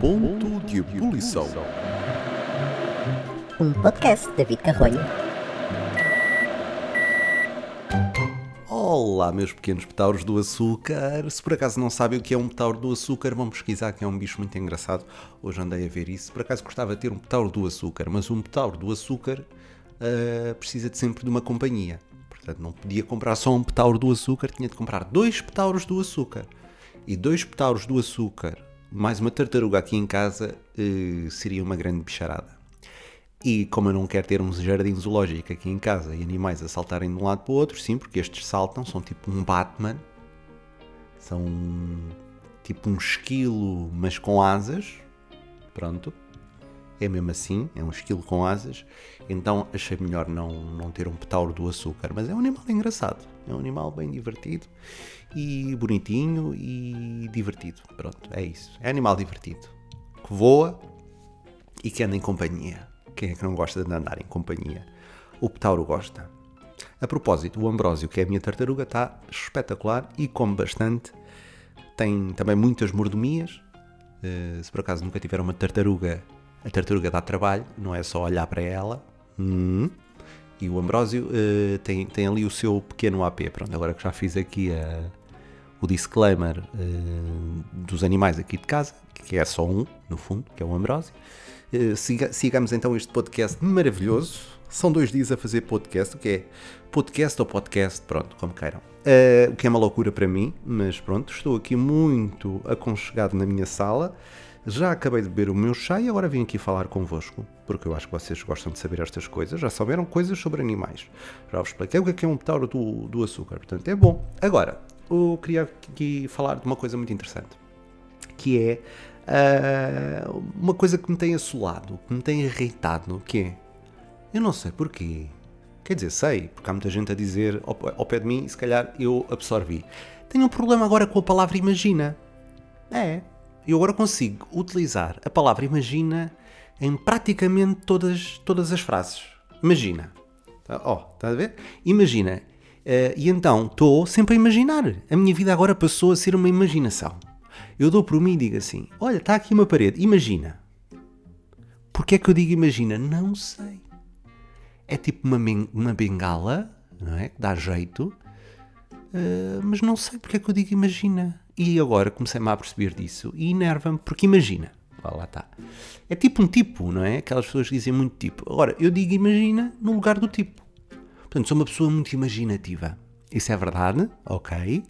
Ponto de ebulição. Um podcast de David Carrolho. Olá, meus pequenos petauros do açúcar. Se por acaso não sabem o que é um petauro do açúcar, vão pesquisar que é um bicho muito engraçado. Hoje andei a ver isso. Por acaso gostava de ter um petauro do açúcar, mas um petauro do açúcar uh, precisa de sempre de uma companhia. Portanto, não podia comprar só um petauro do açúcar, tinha de comprar dois petauros do açúcar. E dois petauros do açúcar, mais uma tartaruga aqui em casa, uh, seria uma grande bicharada. E como eu não quero ter um jardim zoológico aqui em casa e animais a saltarem de um lado para o outro, sim, porque estes saltam, são tipo um Batman, são tipo um esquilo, mas com asas. Pronto, é mesmo assim, é um esquilo com asas. Então achei melhor não, não ter um petauro do açúcar, mas é um animal engraçado, é um animal bem divertido e bonitinho e divertido. Pronto, é isso. É animal divertido que voa e que anda em companhia. Quem é que não gosta de andar em companhia? O Petauro gosta. A propósito, o Ambrósio, que é a minha tartaruga, está espetacular e come bastante. Tem também muitas mordomias. Uh, se por acaso nunca tiver uma tartaruga, a tartaruga dá trabalho, não é só olhar para ela. Hum. E o Ambrósio uh, tem, tem ali o seu pequeno AP. Pronto, agora que já fiz aqui a, o disclaimer uh, dos animais aqui de casa, que é só um, no fundo, que é o Ambrósio. Eh, siga, sigamos então este podcast maravilhoso. São dois dias a fazer podcast, o que é podcast ou podcast, pronto, como queiram. Uh, o que é uma loucura para mim, mas pronto, estou aqui muito aconchegado na minha sala. Já acabei de beber o meu chá e agora vim aqui falar convosco, porque eu acho que vocês gostam de saber estas coisas. Já souberam coisas sobre animais. Já vos expliquei o que é, é um petauro do, do açúcar, portanto é bom. Agora, eu queria aqui falar de uma coisa muito interessante, que é Uh, uma coisa que me tem assolado, que me tem irritado, que é, eu não sei porquê. Quer dizer, sei, porque há muita gente a dizer ao, ao pé de mim se calhar eu absorvi. Tenho um problema agora com a palavra imagina. É, eu agora consigo utilizar a palavra imagina em praticamente todas, todas as frases. Imagina. Ó, oh, está a ver? Imagina. Uh, e então estou sempre a imaginar. A minha vida agora passou a ser uma imaginação. Eu dou por mim e digo assim: Olha, está aqui uma parede, imagina. Porquê é que eu digo imagina? Não sei. É tipo uma, uma bengala, não é? Que dá jeito, uh, mas não sei porque é que eu digo imagina. E agora comecei-me a perceber disso e enerva-me, porque imagina. Ah, lá está. É tipo um tipo, não é? Aquelas pessoas que dizem muito tipo. Agora, eu digo imagina no lugar do tipo. Portanto, sou uma pessoa muito imaginativa. Isso é verdade, ok.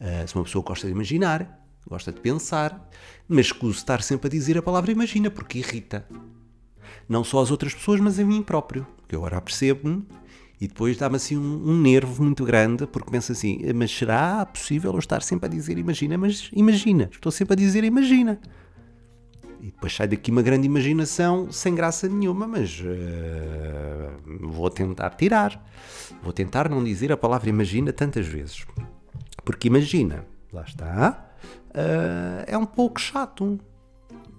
Uh, sou uma pessoa que gosta de imaginar gosta de pensar, mas escuso estar sempre a dizer a palavra imagina, porque irrita. Não só as outras pessoas, mas a mim próprio. Que agora percebo-me e depois dá-me assim um, um, nervo muito grande, porque penso assim, mas será possível eu estar sempre a dizer imagina? Mas imagina, estou sempre a dizer imagina. E depois sai daqui uma grande imaginação sem graça nenhuma, mas uh, vou tentar tirar. Vou tentar não dizer a palavra imagina tantas vezes. Porque imagina, lá está, uh, é um pouco chato.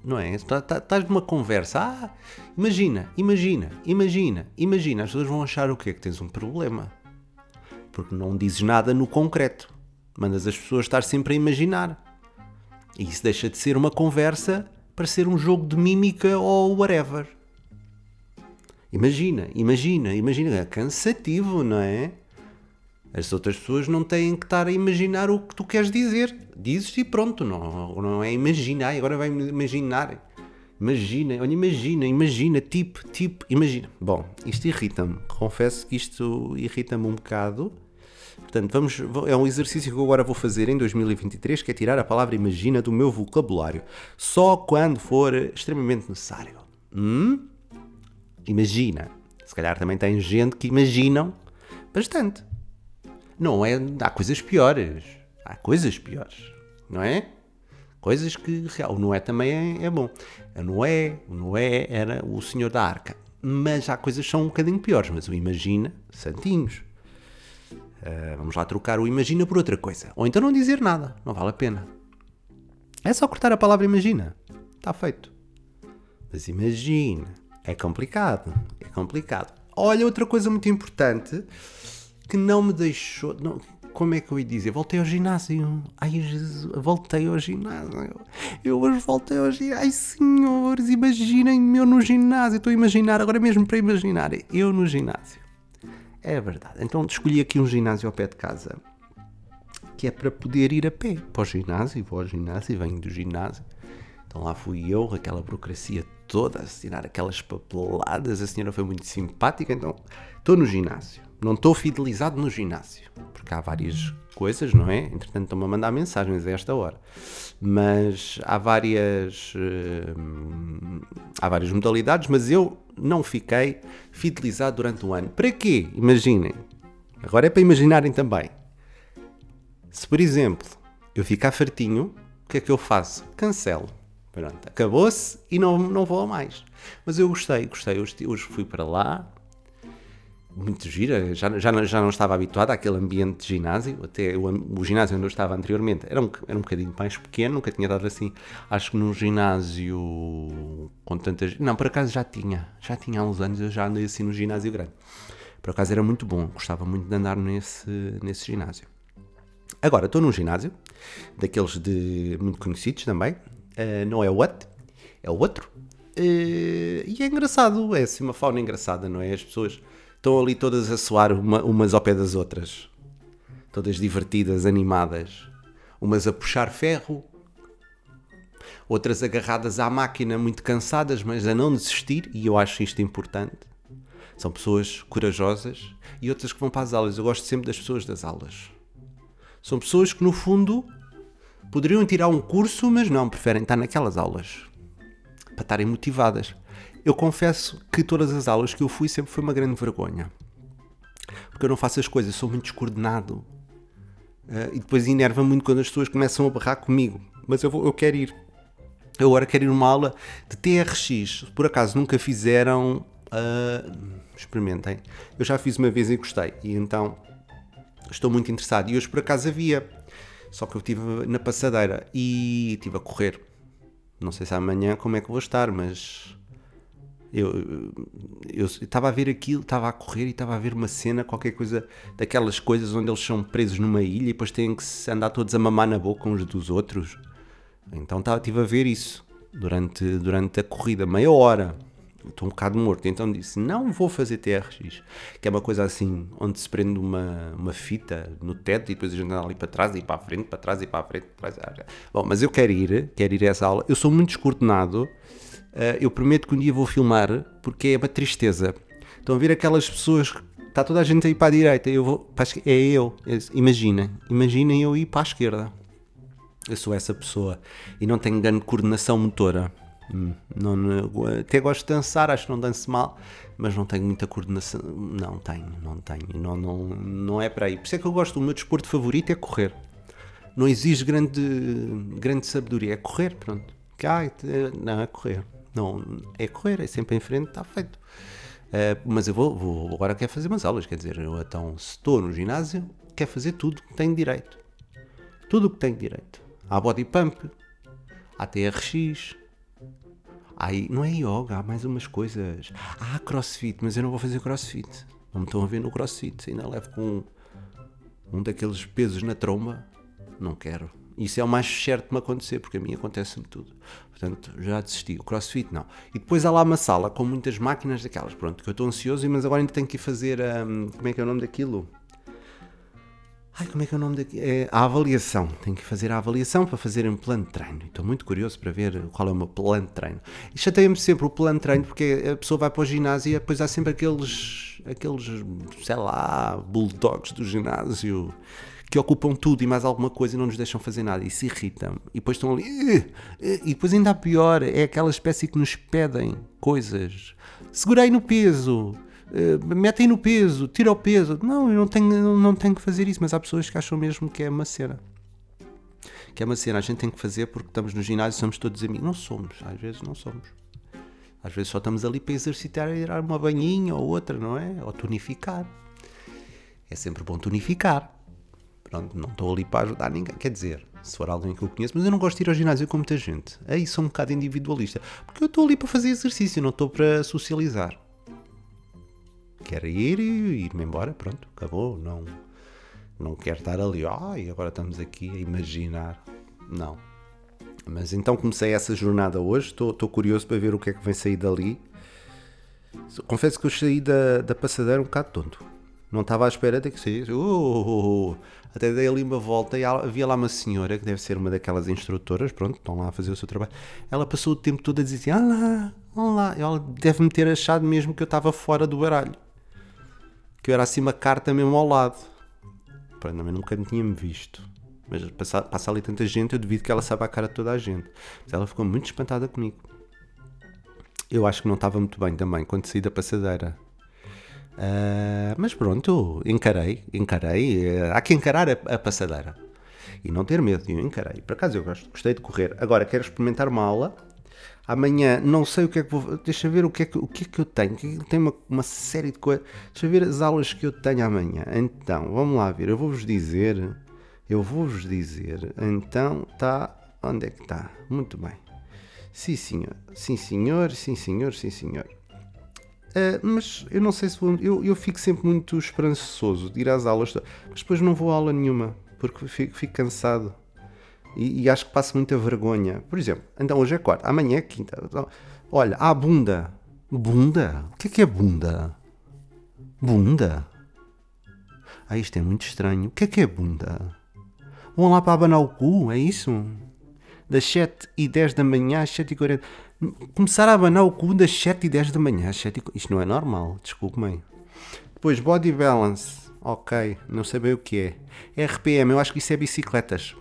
Não é? Estás tá, tá, numa conversa, ah, imagina, imagina, imagina, imagina. As pessoas vão achar o quê? Que tens um problema. Porque não dizes nada no concreto. Mandas as pessoas estar sempre a imaginar. E isso deixa de ser uma conversa para ser um jogo de mímica ou whatever. Imagina, imagina, imagina. É cansativo, não é? As outras pessoas não têm que estar a imaginar o que tu queres dizer. Dizes e pronto, não, não é imaginar, agora vai imaginar. Imagina, olha, imagina, imagina, tipo, tipo, imagina. Bom, isto irrita-me. Confesso que isto irrita-me um bocado. Portanto, vamos, é um exercício que eu agora vou fazer em 2023, que é tirar a palavra imagina do meu vocabulário. Só quando for extremamente necessário. Hum? Imagina. Se calhar também tem gente que imaginam bastante. Não é. Há coisas piores. Há coisas piores. Não é? Coisas que. O Noé também é, é bom. A Noé, o Noé era o senhor da arca. Mas há coisas que são um bocadinho piores. Mas o Imagina, santinhos. Uh, vamos lá trocar o Imagina por outra coisa. Ou então não dizer nada. Não vale a pena. É só cortar a palavra Imagina. Está feito. Mas imagina. É complicado. É complicado. Olha, outra coisa muito importante que não me deixou. Não, como é que eu ia dizer? Voltei ao ginásio. Ai, Jesus, voltei ao ginásio. Eu hoje voltei ao ginásio. Ai, senhores, imaginem-me eu no ginásio. Estou a imaginar, agora mesmo para imaginar, eu no ginásio. É verdade. Então escolhi aqui um ginásio ao pé de casa. Que é para poder ir a pé para o ginásio. Vou ao ginásio, venho do ginásio. Então lá fui eu, aquela burocracia toda, a assinar aquelas papeladas. A senhora foi muito simpática. Então estou no ginásio não estou fidelizado no ginásio, porque há várias coisas, não é? Entretanto, estão-me a mandar mensagens a esta hora. Mas há várias, uh, há várias modalidades, mas eu não fiquei fidelizado durante um ano. Para quê? Imaginem. Agora é para imaginarem também. Se, por exemplo, eu ficar fartinho, o que é que eu faço? Cancelo. Pronto, acabou-se e não, não vou mais. Mas eu gostei, gostei. Hoje, hoje fui para lá, muito gira, já, já, já não estava habituado àquele ambiente de ginásio, até o, o ginásio onde eu estava anteriormente era um, era um bocadinho mais pequeno, nunca tinha dado assim, acho que num ginásio com tantas... Não, por acaso já tinha, já tinha há uns anos, eu já andei assim no ginásio grande. Por acaso era muito bom, gostava muito de andar nesse, nesse ginásio. Agora, estou num ginásio, daqueles de muito conhecidos também, uh, não é o What, é o outro, uh, e é engraçado, é assim uma fauna engraçada, não é? As pessoas estão ali todas a soar uma, umas ao pé das outras. Todas divertidas, animadas. Umas a puxar ferro, outras agarradas à máquina, muito cansadas, mas a não desistir, e eu acho isto importante. São pessoas corajosas e outras que vão para as aulas. Eu gosto sempre das pessoas das aulas. São pessoas que, no fundo, poderiam tirar um curso, mas não, preferem estar naquelas aulas para estarem motivadas. Eu confesso que todas as aulas que eu fui sempre foi uma grande vergonha. Porque eu não faço as coisas, sou muito descoordenado. Uh, e depois enerva muito quando as pessoas começam a barrar comigo. Mas eu, vou, eu quero ir. Eu agora quero ir numa aula de TRX. Por acaso nunca fizeram. Uh, experimentem. Eu já fiz uma vez e gostei. E então estou muito interessado. E hoje por acaso havia. Só que eu estive na passadeira e estive a correr. Não sei se amanhã como é que vou estar, mas eu estava a ver aquilo, estava a correr e estava a ver uma cena, qualquer coisa daquelas coisas onde eles são presos numa ilha e depois têm que andar todos a mamar na boca uns dos outros. Então estive a ver isso durante, durante a corrida, meia hora. Estou um bocado morto. Então disse: Não vou fazer TRX, que é uma coisa assim, onde se prende uma, uma fita no teto e depois a gente anda ali para trás e para a frente, para trás e para a frente. Para trás. Bom, mas eu quero ir, quero ir a essa aula. Eu sou muito descoordenado Uh, eu prometo que um dia vou filmar, porque é uma tristeza. Estão a ver aquelas pessoas, está toda a gente aí para a direita, eu vou, é eu, imagina, imaginem eu ir para a esquerda. Eu sou essa pessoa e não tenho grande coordenação motora. Não, não, até gosto de dançar, acho que não danço mal, mas não tenho muita coordenação. Não tenho, não tenho, não, não, não é para aí. Por isso é que eu gosto, o meu desporto favorito é correr. Não exige grande, grande sabedoria, é correr, pronto. Ah, não, é correr. Não, é correr, é sempre em frente, está feito. Uh, mas eu vou, vou, agora quero fazer umas aulas, quer dizer, eu então se estou no ginásio, quero fazer tudo que tenho direito. Tudo o que tenho direito. Há body pump, há TRX, há, não é yoga, há mais umas coisas. Há crossfit, mas eu não vou fazer crossfit. Não me estão a ver no crossfit, ainda levo com um, um daqueles pesos na tromba. Não quero. Isso é o mais certo de me acontecer, porque a mim acontece-me tudo. Portanto, já desisti. O crossfit, não. E depois há lá uma sala com muitas máquinas daquelas. Pronto, que eu estou ansioso, mas agora ainda tenho que ir fazer. Um, como é que é o nome daquilo? Ai, como é que é o nome daquilo? É a avaliação. Tenho que fazer a avaliação para fazer um plano de treino. Estou muito curioso para ver qual é o meu plano de treino. E chateia-me sempre o plano de treino, porque a pessoa vai para o ginásio e depois há sempre aqueles, aqueles, sei lá, bulldogs do ginásio que ocupam tudo e mais alguma coisa e não nos deixam fazer nada e se irritam. E depois estão ali. E depois ainda pior, é aquela espécie que nos pedem coisas. Segurei no peso, eh, metem no peso, tira o peso. Não, eu não tenho, não tenho que fazer isso, mas há pessoas que acham mesmo que é uma cena. Que é uma cena, a gente tem que fazer porque estamos no ginásio somos todos amigos. Não somos, às vezes não somos. Às vezes só estamos ali para exercitar e dar uma banhinha ou outra, não é? Ou tonificar. É sempre bom tonificar. Pronto, não estou ali para ajudar ninguém. Quer dizer, se for alguém que eu conheço, mas eu não gosto de ir ao ginásio com muita gente. Aí sou um bocado individualista. Porque eu estou ali para fazer exercício, não estou para socializar. Quero ir e ir-me embora, pronto, acabou. Não, Não quero estar ali, ai, agora estamos aqui a imaginar. Não. Mas então comecei essa jornada hoje, estou curioso para ver o que é que vem sair dali. Confesso que eu saí da, da passadeira um bocado tonto. Não estava à espera de que saísse. Uh, uh, uh, até dei ali uma volta e havia lá uma senhora, que deve ser uma daquelas instrutoras, pronto, estão lá a fazer o seu trabalho. Ela passou o tempo todo a dizer assim, olá, olá. Ela deve-me ter achado mesmo que eu estava fora do baralho. Que eu era assim uma carta mesmo ao lado. Pronto, também nunca me tinha-me visto. Mas passa, passa ali tanta gente, eu devido que ela saiba a cara de toda a gente. Mas ela ficou muito espantada comigo. Eu acho que não estava muito bem também quando saí da passadeira. Uh, mas pronto, encarei, encarei. Uh, há que encarar a, a, passadeira e não ter medo. Eu encarei. Por acaso eu gosto, gostei de correr. Agora quero experimentar uma aula. Amanhã não sei o que é que vou. Deixa ver o que é que, o que, é que eu tenho. Tenho uma, uma série de coisas. Deixa ver as aulas que eu tenho amanhã. Então, vamos lá ver. Eu vou-vos dizer. Eu vou-vos dizer. Então, está. Onde é que está? Muito bem. Sim, senhor. Sim, senhor. Sim, senhor. Sim, senhor. Uh, mas eu não sei se vou. Eu, eu fico sempre muito esperançoso de ir às aulas, mas depois não vou a aula nenhuma, porque fico, fico cansado. E, e, acho que passo muita vergonha. Por exemplo, então hoje é quarta, amanhã é quinta. Então, olha, há bunda. Bunda? O que é que é bunda? Bunda? Ah, isto é muito estranho. O que é que é bunda? Vão lá para abanar o cu, é isso? Das 7 e 10 da manhã às 7 e 40 Começar a abanar o cu das 7 e 10 da manhã. 7 e... Isto não é normal, desculpe-me. Depois, body balance. Ok, não sei bem o que é. RPM, eu acho que isso é bicicletas.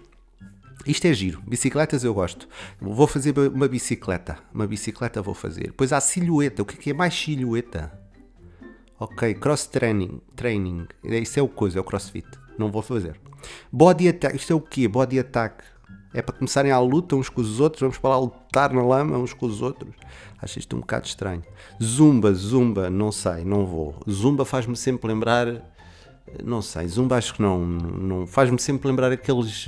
Isto é giro. Bicicletas eu gosto. Vou fazer uma bicicleta. Uma bicicleta vou fazer. Depois há silhueta. O que é, é mais silhueta? Ok, cross training. Training. Isso é o coisa, é o crossfit. Não vou fazer. Body attack. Isto é o quê? Body attack. É para começarem à luta uns com os outros, vamos para lá lutar na lama uns com os outros. Acho isto um bocado estranho. Zumba, zumba, não sei, não vou. Zumba faz-me sempre lembrar. Não sei, zumba acho que não. não faz-me sempre lembrar aqueles.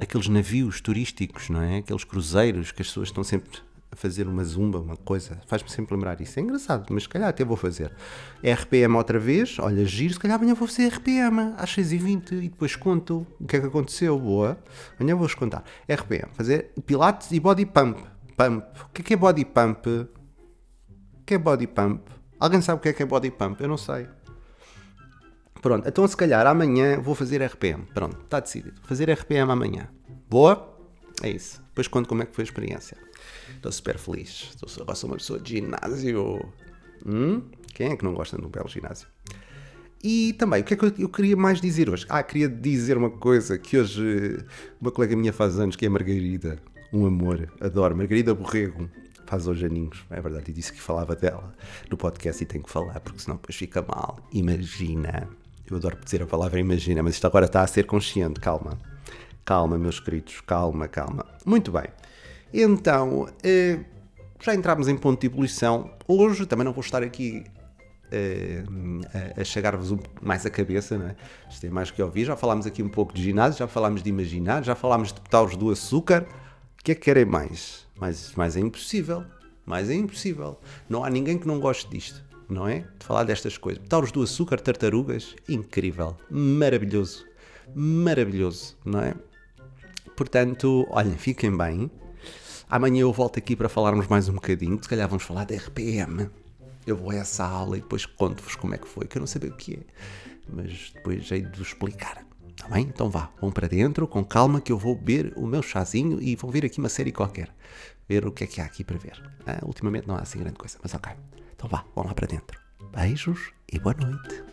Aqueles navios turísticos, não é? Aqueles cruzeiros que as pessoas estão sempre a fazer uma zumba, uma coisa. Faz-me sempre lembrar isso. É engraçado, mas se calhar até vou fazer. RPM outra vez, olha, giro, se calhar amanhã vou fazer RPM às 6h20 e depois conto o que é que aconteceu. Boa. Amanhã vou-vos contar. RPM, fazer pilates e body pump. Pump. O que é que é body pump? O que é body pump? Alguém sabe o que é que é body pump? Eu não sei. Pronto, então se calhar amanhã vou fazer RPM. Pronto, está decidido. Fazer RPM amanhã. Boa? É isso. Depois conto como é que foi a experiência. Estou super feliz. Estou, agora sou uma pessoa de ginásio. Hum? Quem é que não gosta de um belo ginásio? E também, o que é que eu, eu, queria mais dizer hoje? Ah, queria dizer uma coisa que hoje uma colega minha faz anos, que é a Margarida. Um amor, adoro. Margarida Borrego faz hoje aninhos, é verdade, e disse que falava dela no podcast e tenho que falar, porque senão depois fica mal. Imagina. Eu adoro dizer a palavra imagina, mas isto agora está a ser consciente, calma. Calma, meus queridos, calma, calma. Muito bem. Então, eh, já entramos em ponto de ebulição. Hoje também não vou estar aqui eh, a, chegar-vos um, mais a cabeça, não é? Isto é mais que ouvir. Já falámos aqui um pouco de ginásio, já falámos de imaginar, já falámos de taus do açúcar. O que é que querem mais? mais? Mais é impossível. Mais é impossível. Não há ninguém que não goste disto, não é? De falar destas coisas. Tauros do açúcar, tartarugas, incrível, maravilhoso, maravilhoso, não é? Portanto, olhem, fiquem bem. Amanhã eu volto aqui para falarmos mais um bocadinho. Se calhar vamos falar de RPM. Eu vou a essa aula e depois conto-vos como é que foi, que eu não sei o que é. Mas depois hei de vos explicar. Está bem? Então vá, vão para dentro, com calma, que eu vou beber o meu chazinho e vou ver aqui uma série qualquer. Ver o que é que há aqui para ver. Ah, ultimamente não há assim grande coisa, mas ok. Então vá, vão lá para dentro. Beijos e boa noite.